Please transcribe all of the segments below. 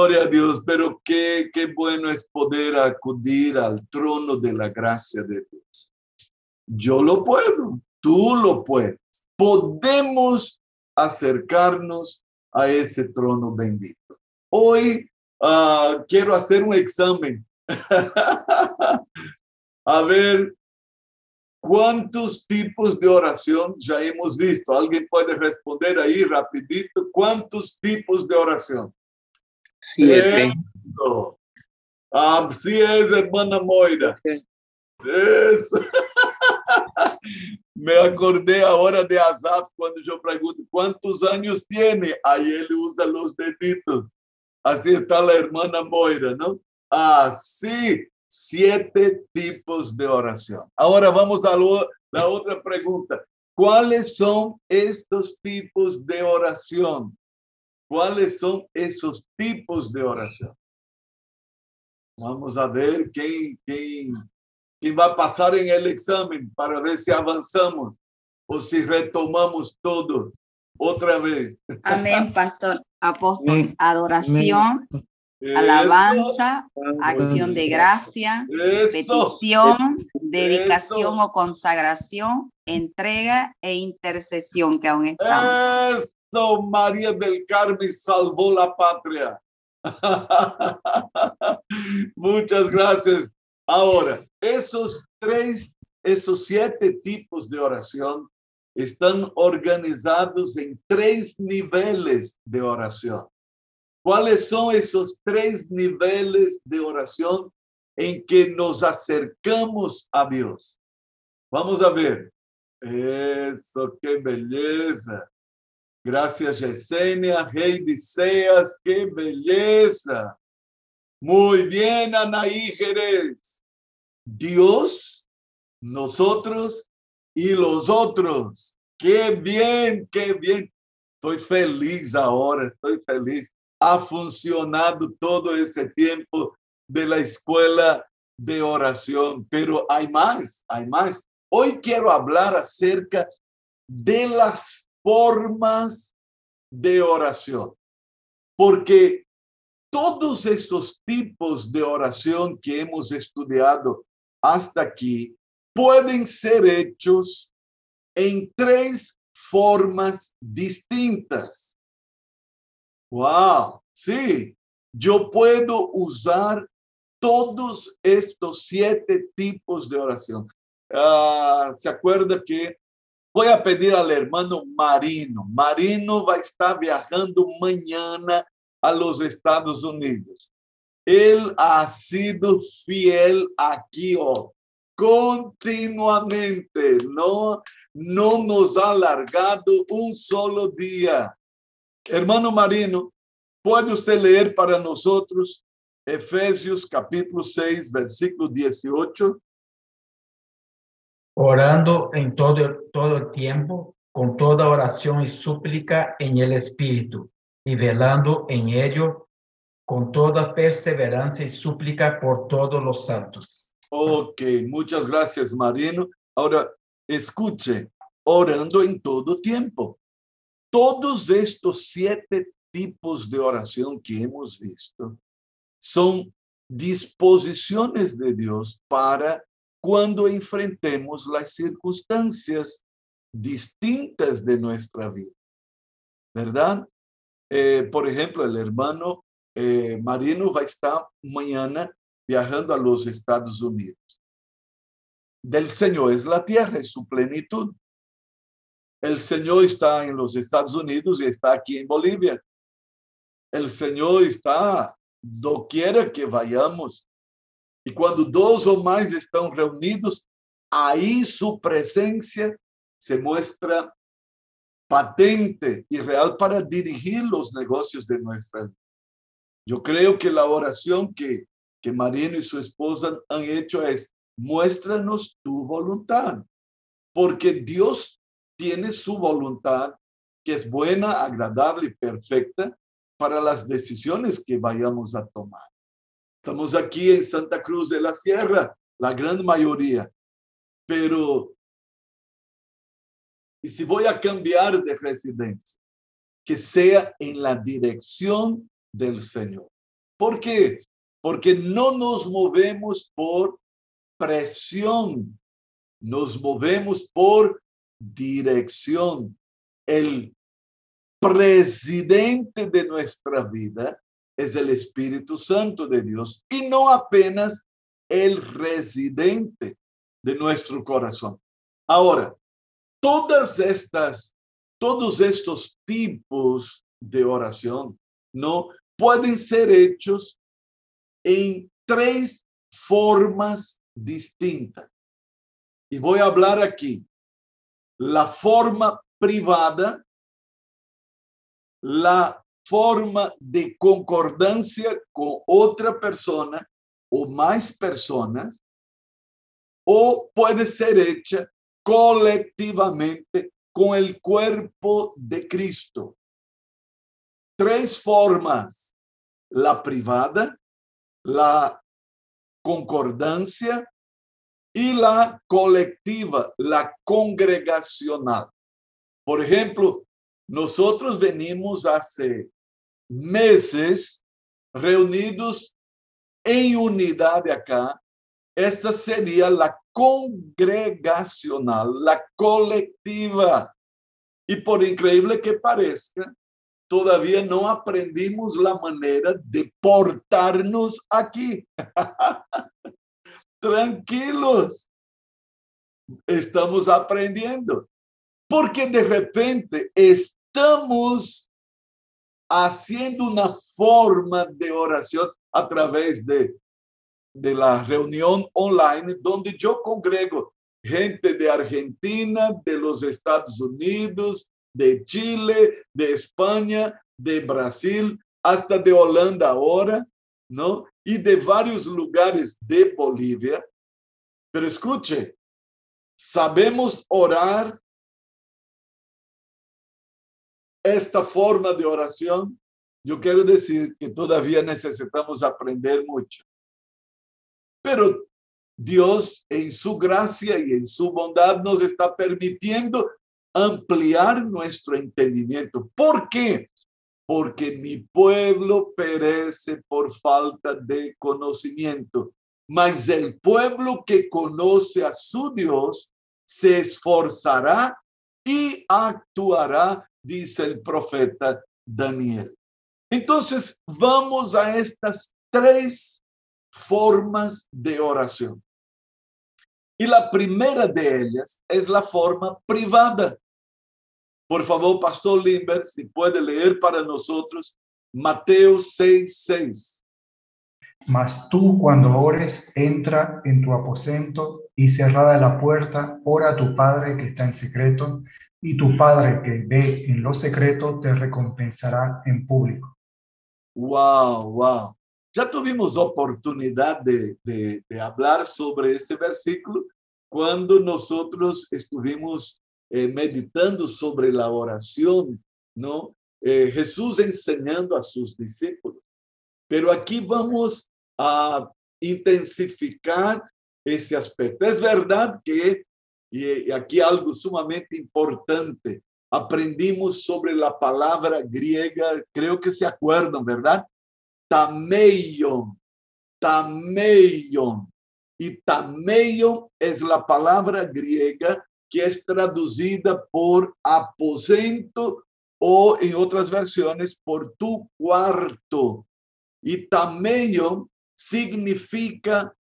Gloria a Dios, pero qué, qué bueno es poder acudir al trono de la gracia de Dios. Yo lo puedo, tú lo puedes. Podemos acercarnos a ese trono bendito. Hoy ah, quiero hacer un examen. a ver cuántos tipos de oración ya hemos visto. ¿Alguien puede responder ahí rapidito? ¿Cuántos tipos de oración? Siete. Así es, hermana Moira. Eso. Me acordé ahora de Azaf cuando yo pregunto cuántos años tiene. Ahí él usa los deditos. Así está la hermana Moira, ¿no? Así, siete tipos de oración. Ahora vamos a la otra pregunta. ¿Cuáles son estos tipos de oración? ¿Cuáles son esos tipos de oración? Vamos a ver quién, quién, quién va a pasar en el examen para ver si avanzamos o si retomamos todo otra vez. Amén, pastor. Apóstol, adoración, alabanza, acción de gracia, petición, dedicación o consagración, entrega e intercesión que aún estamos. María del Carmen salvó la patria. Muchas gracias. Ahora, esos tres, esos siete tipos de oración están organizados en tres niveles de oración. ¿Cuáles son esos tres niveles de oración en que nos acercamos a Dios? Vamos a ver. Eso, qué belleza. Gracias, Yesenia, Rey de Ceas, qué belleza. Muy bien, Anaí Jerez. Dios, nosotros y los otros. Qué bien, qué bien. Estoy feliz ahora, estoy feliz. Ha funcionado todo ese tiempo de la escuela de oración, pero hay más, hay más. Hoy quiero hablar acerca de las formas de oración. Porque todos esos tipos de oración que hemos estudiado hasta aquí pueden ser hechos en tres formas distintas. Wow, sí, yo puedo usar todos estos siete tipos de oración. Ah, ¿Se acuerda que Voy a pedir al hermano Marino. Marino va a estar viajando mañana a los Estados Unidos. Él ha sido fiel aquí oh, continuamente. No, no nos ha alargado un solo día. Hermano Marino, ¿puede usted leer para nosotros Efesios capítulo 6, versículo 18? Orando en todo, todo el tiempo, con toda oración y súplica en el Espíritu, y velando en ello con toda perseverancia y súplica por todos los santos. Ok, muchas gracias, Marino. Ahora, escuche, orando en todo tiempo. Todos estos siete tipos de oración que hemos visto son disposiciones de Dios para cuando enfrentemos las circunstancias distintas de nuestra vida, ¿verdad? Eh, por ejemplo, el hermano eh, Marino va a estar mañana viajando a los Estados Unidos. Del Señor es la tierra y su plenitud. El Señor está en los Estados Unidos y está aquí en Bolivia. El Señor está doquiera que vayamos e quando dois ou mais estão reunidos, aí sua presença se mostra patente e real para dirigir os negócios de nossa vida. Eu creio que a oração que, que Marino e sua esposa han hecho é muéstranos tu voluntad, porque Deus tiene su voluntad que es buena, agradable y perfecta para las decisiones que vayamos a tomar. Estamos aqui em Santa Cruz de la Sierra, a grande maioria. Pero, e se vou a cambiar de residência, que seja em la direção del Senhor. ¿Por qué? Porque no nos movemos por presión, nos movemos por dirección. El presidente de nuestra vida es el Espíritu Santo de Dios y no apenas el residente de nuestro corazón. Ahora, todas estas, todos estos tipos de oración, ¿no? Pueden ser hechos en tres formas distintas. Y voy a hablar aquí. La forma privada, la forma de concordancia con otra persona o más personas, o puede ser hecha colectivamente con el cuerpo de Cristo. Tres formas, la privada, la concordancia y la colectiva, la congregacional. Por ejemplo, nosotros venimos hace meses reunidos em unidade acá. Esta seria a congregacional, a coletiva. E por incrível que pareça, todavia não aprendimos a maneira de portar-nos aqui. Tranquilos, estamos aprendendo. Porque de repente estamos haciendo una forma de oración a través de, de la reunión online donde yo congrego gente de Argentina, de los Estados Unidos, de Chile, de España, de Brasil, hasta de Holanda ahora, ¿no? Y de varios lugares de Bolivia. Pero escuche, sabemos orar esta forma de oración, yo quiero decir que todavía necesitamos aprender mucho. Pero Dios en su gracia y en su bondad nos está permitiendo ampliar nuestro entendimiento. ¿Por qué? Porque mi pueblo perece por falta de conocimiento, mas el pueblo que conoce a su Dios se esforzará y actuará dice el profeta Daniel. Entonces, vamos a estas tres formas de oración. Y la primera de ellas es la forma privada. Por favor, Pastor Limber, si puede leer para nosotros Mateo 6, 6. Mas tú cuando ores, entra en tu aposento y cerrada la puerta, ora a tu Padre que está en secreto y tu Padre que ve en lo secreto te recompensará en público. Wow, wow. Ya tuvimos oportunidad de, de, hablar sobre este versículo cuando nosotros estuvimos eh, meditando sobre la oración, ¿no? Eh, Jesús enseñando a sus discípulos. Pero aquí vamos a intensificar ese aspecto. Es verdad que y aquí algo sumamente importante. Aprendimos sobre la palabra griega, creo que se acuerdan, ¿verdad? Tameion, tameion. Y tameion es la palabra griega que es traducida por aposento o en otras versiones por tu cuarto. Y tameion significa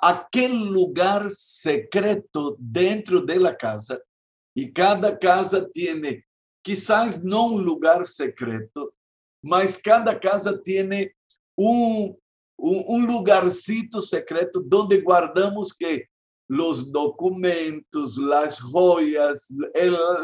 aquel lugar secreto dentro de la casa y cada casa tiene quizás no un lugar secreto, mas cada casa tiene un, un, un lugarcito secreto donde guardamos que los documentos, las joyas,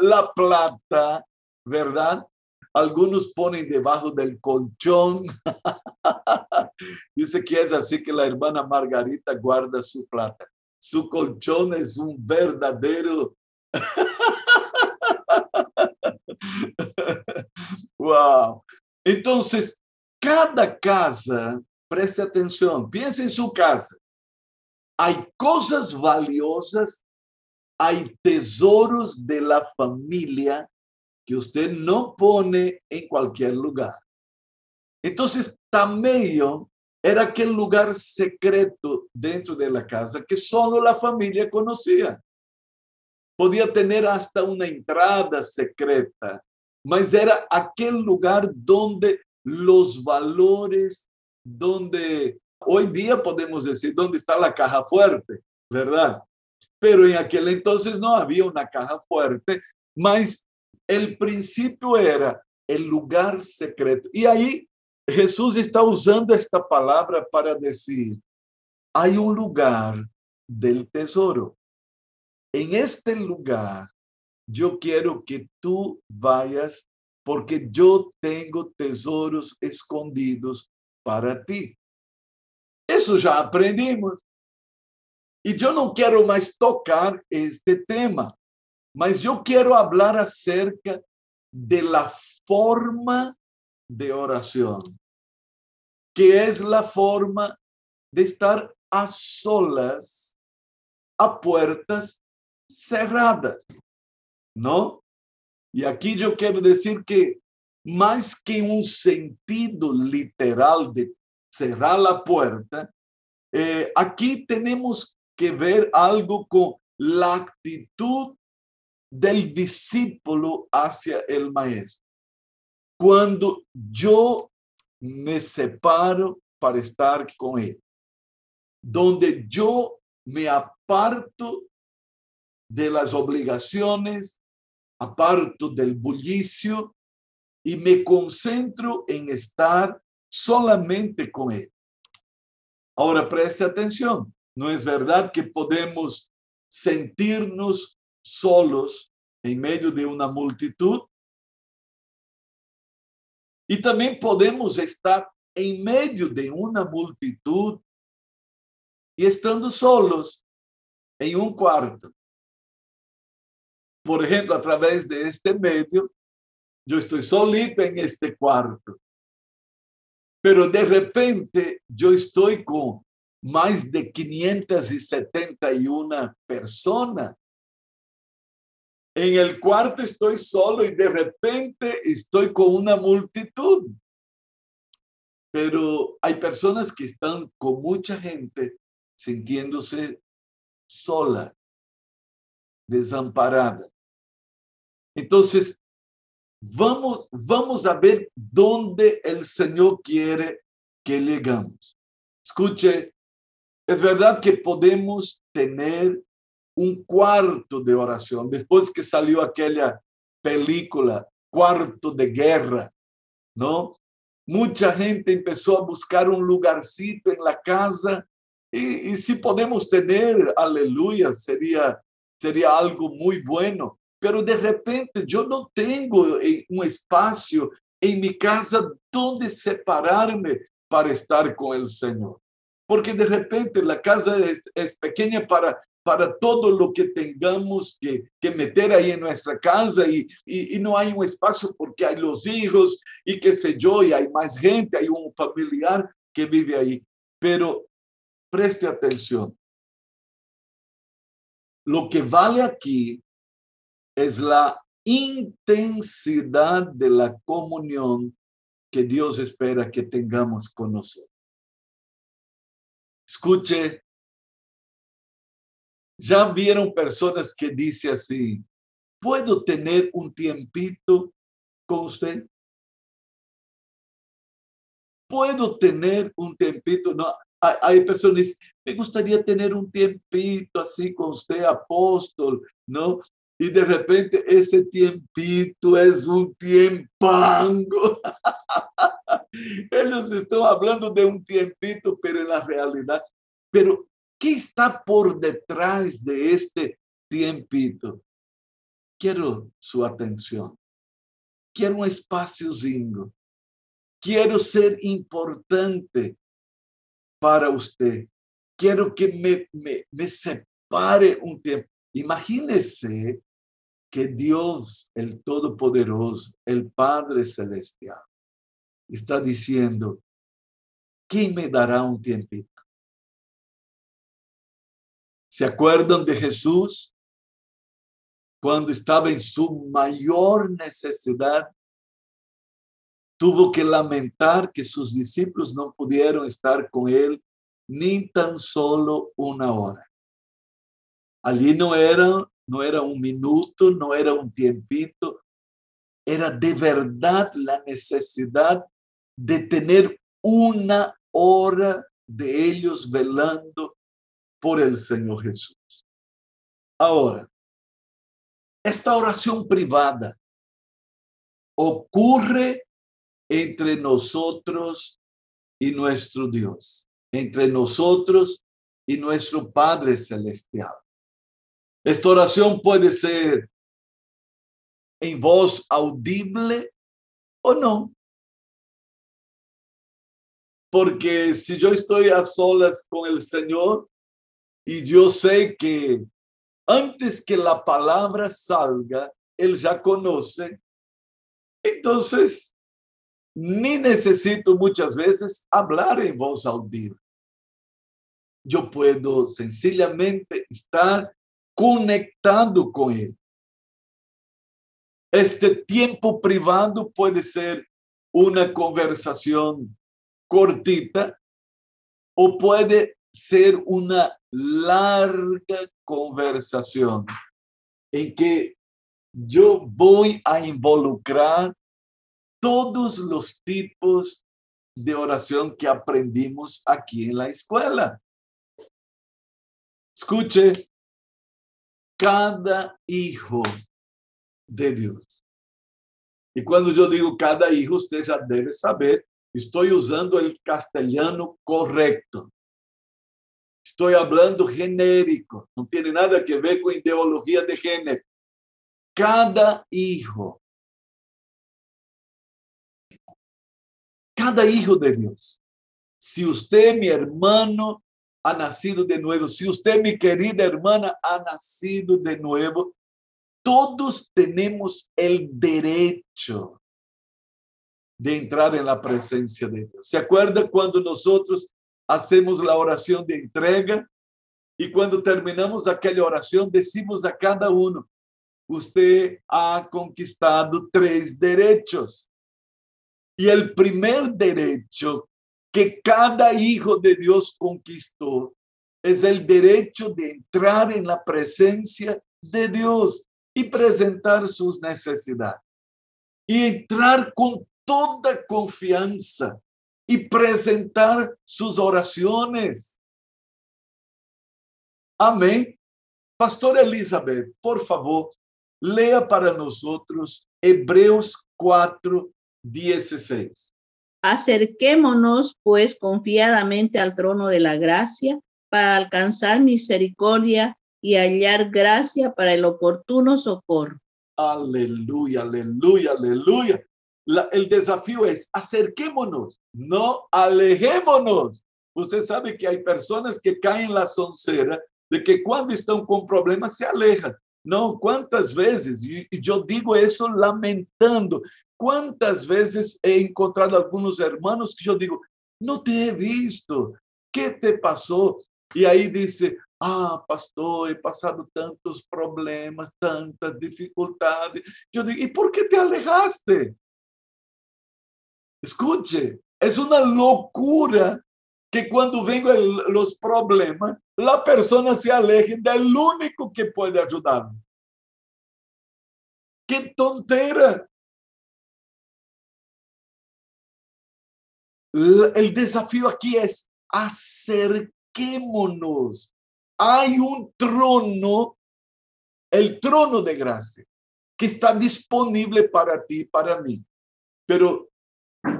la plata, ¿verdad? Algunos ponen debajo del colchón. Dice que es así que la hermana Margarita guarda su plata. Su colchón es un verdadero... wow. Entonces, cada casa, preste atención, piense en su casa. Hay cosas valiosas, hay tesoros de la familia que usted no pone en cualquier lugar. Entonces, tameio era aquele lugar secreto dentro da casa que solo a família conhecia. Podia ter hasta uma entrada secreta, mas era aquele lugar onde os valores, donde hoje dia podemos dizer, onde está a caja fuerte, verdade? Pero em aquele entonces não havia uma caja fuerte, mas o princípio era o lugar secreto. E aí Jesus está usando esta palavra para dizer: há um lugar del tesouro. En este lugar, yo quiero que tú vayas porque yo tengo tesoros escondidos para ti. Eso já aprendimos. E eu não quero mais tocar este tema, mas eu quero falar acerca de la forma de oração, que é a forma de estar a solas, a puertas cerradas, ¿no? Y aquí yo quiero decir que más que un sentido literal de cerrar la puerta, eh, aquí tenemos que ver algo con la actitud del discípulo hacia el maestro. Cuando yo me separo para estar con él, donde yo me aparto de las obligaciones, aparto del bullicio y me concentro en estar solamente con Él. Ahora preste atención, no es verdad que podemos sentirnos solos en medio de una multitud. Y también podemos estar en medio de una multitud y estando solos en un cuarto. por ejemplo, a través de este medio, yo estoy solito en este cuarto. Pero de repente yo estoy con más de 571 personas. En el cuarto estoy solo y de repente estoy con una multitud. Pero hay personas que están con mucha gente sintiéndose sola, desamparada. Entonces, vamos, vamos a ver dónde el Señor quiere que llegamos. Escuche, es verdad que podemos tener un cuarto de oración. Después que salió aquella película, Cuarto de Guerra, ¿no? Mucha gente empezó a buscar un lugarcito en la casa y, y si podemos tener, aleluya, sería sería algo muy bueno. Pero de repente yo no tengo un espacio en mi casa donde separarme para estar con el Señor. Porque de repente la casa es, es pequeña para, para todo lo que tengamos que, que meter ahí en nuestra casa y, y, y, no hay un espacio porque hay los hijos y qué sé yo, y hay más gente, hay un familiar que vive ahí. Pero preste atención, lo que vale aquí es la intensidad de la comunión que Dios espera que tengamos con nosotros. Escuche, ya vieron personas que dicen así, ¿puedo tener un tiempito con usted? ¿Puedo tener un tiempito? No, hay personas me gustaría tener un tiempito así con usted, apóstol, ¿no? Y de repente ese tiempito es un tiempango. Ellos están hablando de un tiempito, pero en la realidad, pero ¿qué está por detrás de este tiempito? Quiero su atención. Quiero un espaciozinho. Quiero ser importante para usted. Quiero que me, me, me separe un tiempo. Imagínese que Dios, el Todopoderoso, el Padre Celestial, está diciendo, ¿quién me dará un tiempito? ¿Se acuerdan de Jesús? Cuando estaba en su mayor necesidad, tuvo que lamentar que sus discípulos no pudieron estar con él ni tan solo una hora. Allí no era, no era un minuto, no era un tiempito, era de verdad la necesidad de tener una hora de ellos velando por el Señor Jesús. Ahora, esta oración privada ocurre entre nosotros y nuestro Dios, entre nosotros y nuestro Padre Celestial. Esta oración puede ser en voz audible o no. Porque si yo estoy a solas con el Señor y yo sé que antes que la palabra salga, Él ya conoce, entonces ni necesito muchas veces hablar en voz audible. Yo puedo sencillamente estar conectado con Él. Este tiempo privado puede ser una conversación cortita o puede ser una larga conversación en que yo voy a involucrar todos los tipos de oración que aprendimos aquí en la escuela. Escuche, cada hijo de Dios. Y cuando yo digo cada hijo, usted ya debe saber, estoy usando el castellano correcto. Estoy hablando genérico, no tiene nada que ver con ideología de género. Cada hijo cada hijo de Dios. Si usted, mi hermano, ha nacido de nuevo, si usted, mi querida hermana, ha nacido de nuevo, todos tenemos el derecho de entrar en la presencia de Dios. ¿Se acuerda cuando nosotros hacemos la oración de entrega? Y cuando terminamos aquella oración, decimos a cada uno, usted ha conquistado tres derechos. Y el primer derecho que cada hijo de Dios conquistó es el derecho de entrar en la presencia de Dios y presentar sus necesidades. Y entrar con toda confianza y presentar sus oraciones. Amén. Pastor Elizabeth, por favor, lea para nosotros Hebreos 4, 16. Acerquémonos, pues, confiadamente al trono de la gracia para alcanzar misericordia y hallar gracia para el oportuno socorro. Aleluya, aleluya, aleluya. El desafío es acerquémonos, no alejémonos. Usted sabe que hay personas que caen en la soncera de que cuando están con problemas se alejan. No, ¿cuántas veces? Y yo digo eso lamentando. ¿Cuántas veces he encontrado algunos hermanos que yo digo, no te he visto? ¿Qué te pasó? Y ahí dice, ah, pastor, he pasado tantos problemas, tantas dificultades. Yo digo, ¿y por qué te alejaste? Escuche, es una locura que cuando vengan los problemas, la persona se aleje del único que puede ayudarme. ¡Qué tontera! El desafío aquí es acerquémonos. Hay un trono, el trono de gracia, que está disponible para ti, para mí. Pero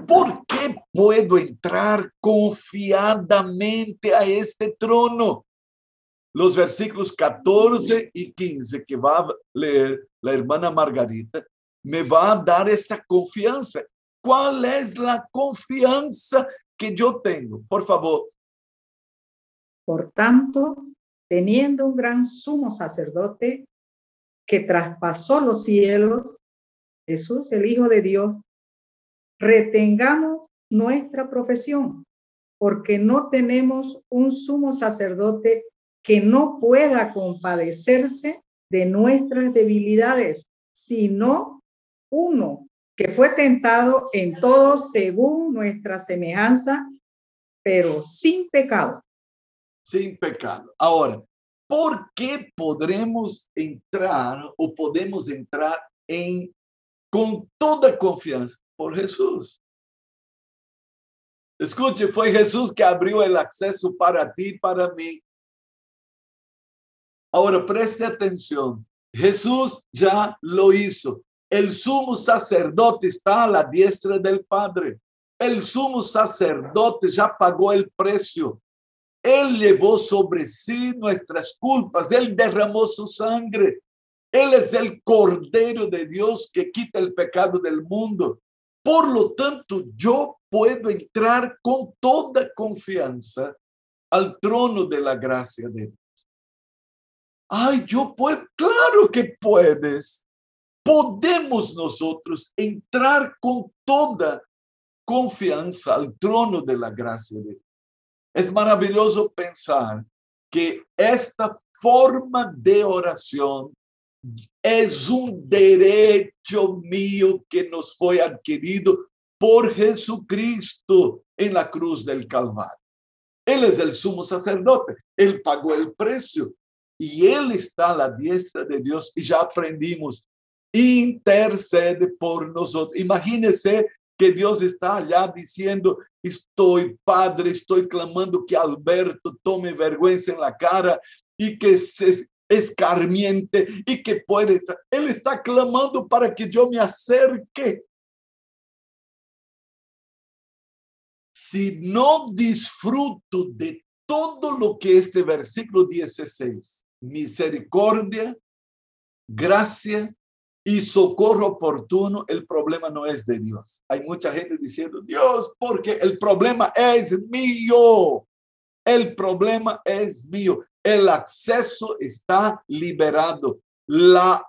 ¿Por qué puedo entrar confiadamente a este trono? Los versículos 14 y 15 que va a leer la hermana Margarita me va a dar esta confianza. ¿Cuál es la confianza que yo tengo? Por favor. Por tanto, teniendo un gran sumo sacerdote que traspasó los cielos, Jesús, el Hijo de Dios, retengamos nuestra profesión, porque no tenemos un sumo sacerdote que no pueda compadecerse de nuestras debilidades, sino uno que fue tentado en todo según nuestra semejanza, pero sin pecado. Sin pecado. Ahora, ¿por qué podremos entrar o podemos entrar en con toda confianza? Por Jesús. Escuche, fue Jesús que abrió el acceso para ti para mí. Ahora preste atención. Jesús ya lo hizo. El sumo sacerdote está a la diestra del Padre. El sumo sacerdote ya pagó el precio. Él llevó sobre sí nuestras culpas. Él derramó su sangre. Él es el Cordero de Dios que quita el pecado del mundo. Por lo tanto, yo puedo entrar con toda confianza al trono de la gracia de Dios. Ay, yo puedo, claro que puedes. Podemos nosotros entrar con toda confianza al trono de la gracia de Dios. Es maravilloso pensar que esta forma de oración es un derecho mío que nos fue adquirido por Jesucristo en la cruz del Calvario. Él es el sumo sacerdote, él pagó el precio y él está a la diestra de Dios y ya aprendimos, intercede por nosotros. Imagínese que Dios está allá diciendo, estoy, Padre, estoy clamando que Alberto tome vergüenza en la cara y que se escarmiente y que puede. Él está clamando para que yo me acerque. Si no disfruto de todo lo que este versículo 16, misericordia, gracia y socorro oportuno, el problema no es de Dios. Hay mucha gente diciendo, Dios, porque el problema es mío. El problema es mío. El acceso está liberado. La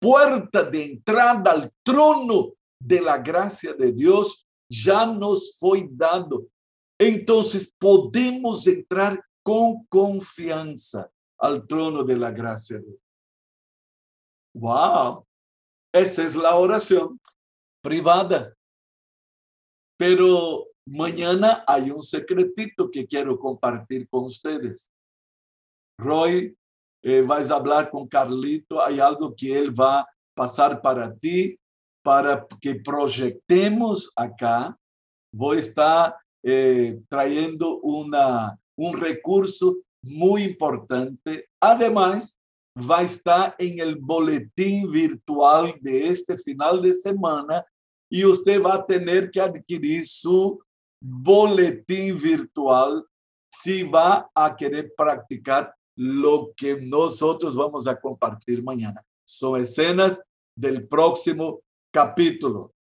puerta de entrada al trono de la gracia de Dios ya nos fue dado. Entonces podemos entrar con confianza al trono de la gracia de Dios. Wow, esa es la oración privada. Pero mañana hay un secretito que quiero compartir con ustedes. Roy, eh, vais a hablar con Carlito, hay algo que él va a pasar para ti, para que proyectemos acá. Voy a estar eh, trayendo una, un recurso muy importante. Además, va a estar en el boletín virtual de este final de semana y usted va a tener que adquirir su boletín virtual si va a querer practicar lo que nosotros vamos a compartir mañana. Son escenas del próximo capítulo.